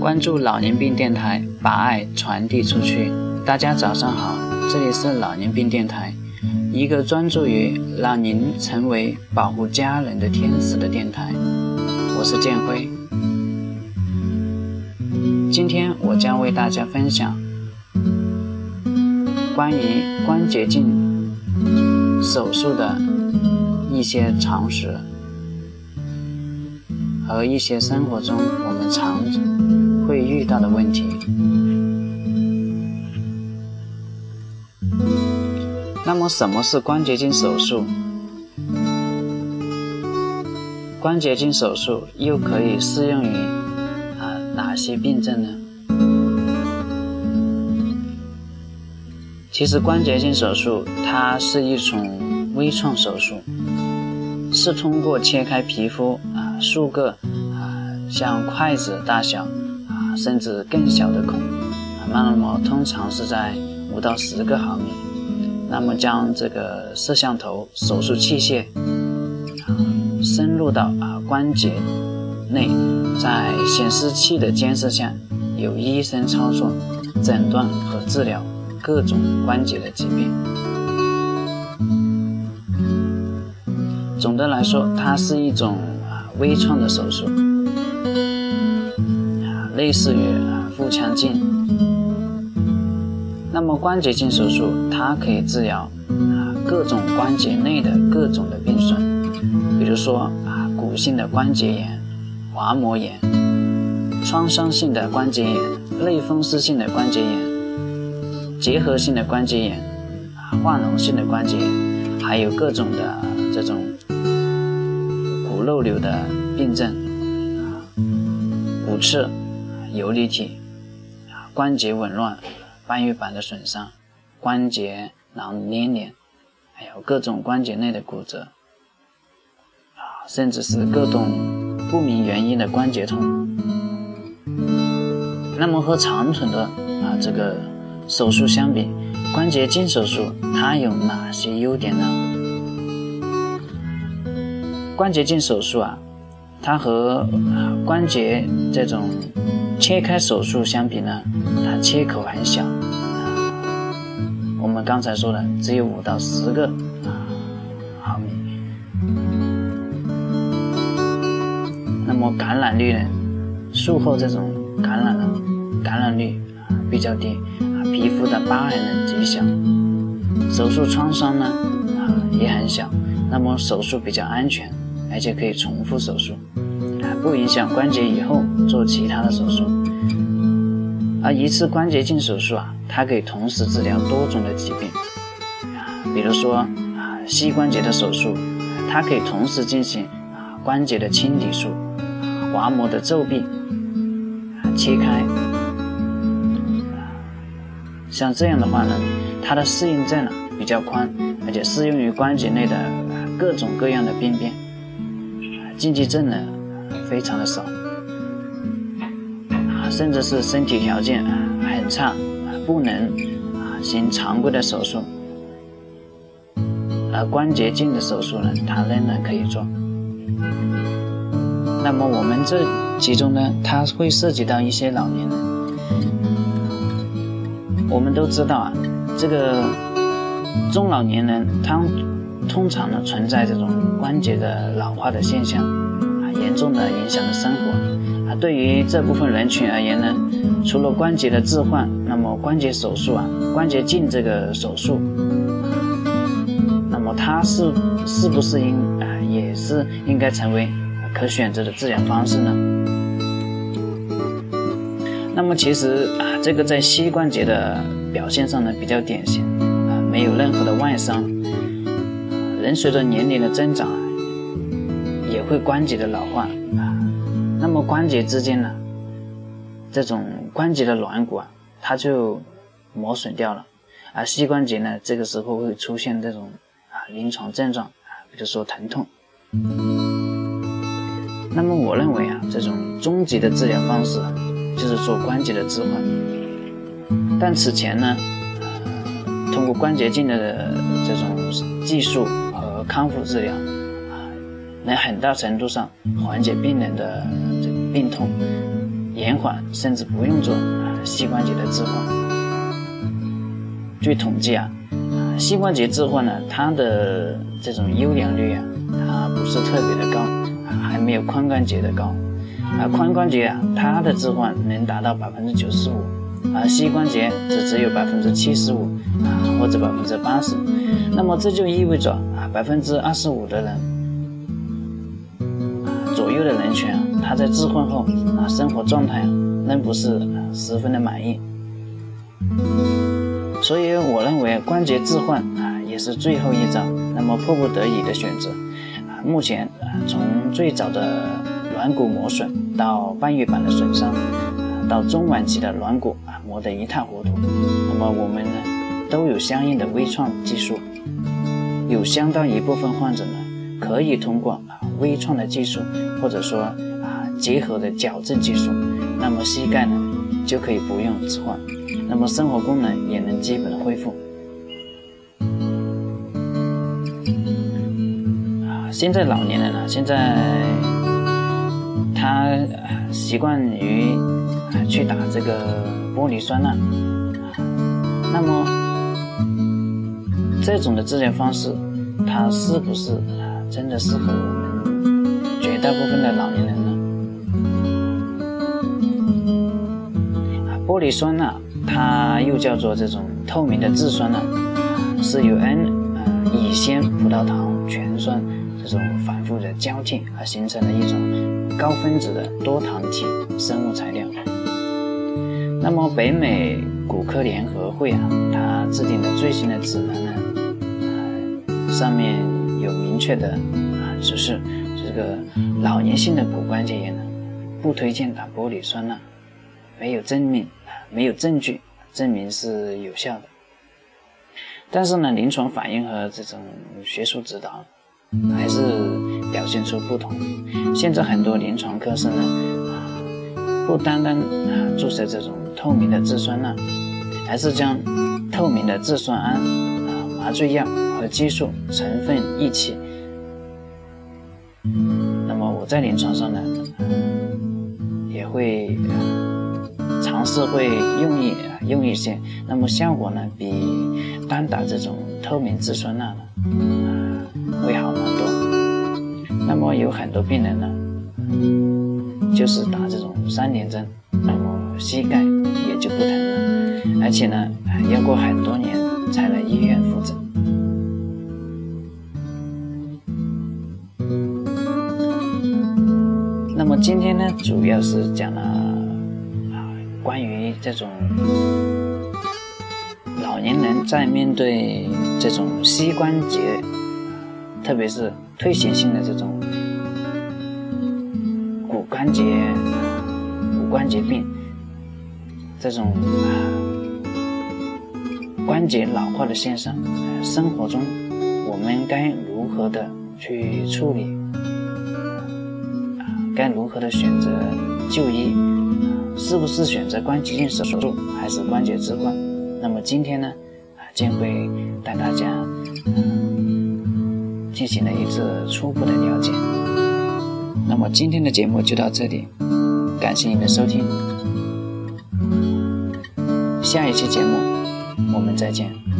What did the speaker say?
关注老年病电台，把爱传递出去。大家早上好，这里是老年病电台，一个专注于让您成为保护家人的天使的电台。我是建辉，今天我将为大家分享关于关节镜手术的一些常识和一些生活中我们常。会遇到的问题。那么，什么是关节镜手术？关节镜手术又可以适用于啊哪些病症呢？其实，关节镜手术它是一种微创手术，是通过切开皮肤啊数个啊像筷子大小啊。甚至更小的孔啊，那么通常是在五到十个毫米。那么将这个摄像头手术器械啊深入到啊关节内，在显示器的监视下，由医生操作诊断和治疗各种关节的疾病。总的来说，它是一种微创的手术。类似于啊腹腔镜，那么关节镜手术它可以治疗啊各种关节内的各种的病损，比如说啊骨性的关节炎、滑膜炎、创伤性的关节炎、类风湿性的关节炎、结核性的关节炎、啊换脓性的关节炎，还有各种的这种漏流的病症啊骨刺。游离体啊，关节紊乱、半月板的损伤、关节囊粘连，还有各种关节内的骨折啊，甚至是各种不明原因的关节痛。那么和传统的啊这个手术相比，关节镜手术它有哪些优点呢？关节镜手术啊，它和关节这种切开手术相比呢，它切口很小，我们刚才说的只有五到十个毫米。那么感染率呢？术后这种感染呢，感染率比较低啊，皮肤的疤痕呢极小，手术创伤呢啊也很小，那么手术比较安全，而且可以重复手术。不影响关节以后做其他的手术，而一次关节镜手术啊，它可以同时治疗多种的疾病，啊，比如说啊膝关节的手术，它可以同时进行啊关节的清理术，滑膜的皱壁啊切开，像这样的话呢，它的适应症呢比较宽，而且适用于关节内的各种各样的病变，禁忌症呢。非常的少，啊，甚至是身体条件很差，不能啊行常规的手术，而关节镜的手术呢，它仍然可以做。那么我们这其中呢，它会涉及到一些老年人。我们都知道啊，这个中老年人他通常呢存在这种关节的老化的现象。啊严重的影响了生活啊！对于这部分人群而言呢，除了关节的置换，那么关节手术啊，关节镜这个手术，那么它是是不是应啊，也是应该成为可选择的治疗方式呢？那么其实啊，这个在膝关节的表现上呢比较典型啊，没有任何的外伤，人随着年龄的增长。也会关节的老化啊，那么关节之间呢，这种关节的软骨啊，它就磨损掉了，而膝关节呢，这个时候会出现这种啊临床症状啊，比如说疼痛。那么我认为啊，这种终极的治疗方式就是做关节的置换，但此前呢，通过关节镜的这种技术康复治疗啊。能很大程度上缓解病人的这个病痛，延缓，甚至不用做啊膝关节的置换。据统计啊，啊膝关节置换呢，它的这种优良率啊，它不是特别的高啊，还没有髋关节的高。啊，髋关节啊，它的置换能达到百分之九十五，而膝关节则只有百分之七十五啊，或者百分之八十。那么这就意味着，百分之二十五的人左右的人群啊，他在置换后啊，生活状态仍不是十分的满意。所以我认为关节置换啊，也是最后一招，那么迫不得已的选择啊。目前啊，从最早的软骨磨损。到半月板的损伤，到中晚期的软骨啊磨得一塌糊涂，那么我们呢都有相应的微创技术，有相当一部分患者呢可以通过啊微创的技术，或者说啊结合的矫正技术，那么膝盖呢就可以不用置换，那么生活功能也能基本的恢复。啊，现在老年人呢现在。他习惯于去打这个玻璃酸钠，那么这种的治疗方式，它是不是真的适合我们绝大部分的老年人呢？玻璃酸钠，它又叫做这种透明的质酸钠，是由 N 乙酰葡萄糖醛酸。这种反复的交替而形成的一种高分子的多糖体生物材料。那么北美骨科联合会啊，它制定的最新的指南呢，上面有明确的啊指示，这个老年性的骨关节炎呢，不推荐打玻璃酸钠，没有证明啊，没有证据证明是有效的。但是呢，临床反应和这种学术指导。还是表现出不同。现在很多临床科室呢，啊，不单单啊注射这种透明的质酸钠，还是将透明的质酸胺啊麻醉药和激素成分一起。那么我在临床上呢，也会尝试会用一用一些，那么效果呢比单打这种透明质酸钠呢。会好蛮多。那么有很多病人呢，就是打这种三联针，那么膝盖也就不疼了，而且呢，要过很多年才来医院复诊。今天呢，主要是讲了啊，关于这种老年人在面对这种膝关节。特别是退行性的这种骨关节、骨关节病，这种啊关节老化的现象，生活中我们该如何的去处理？该如何的选择就医？是不是选择关节镜手术，还是关节置换？那么今天呢，啊，将会带大家。进行了一次初步的了解，那么今天的节目就到这里，感谢您的收听，下一期节目我们再见。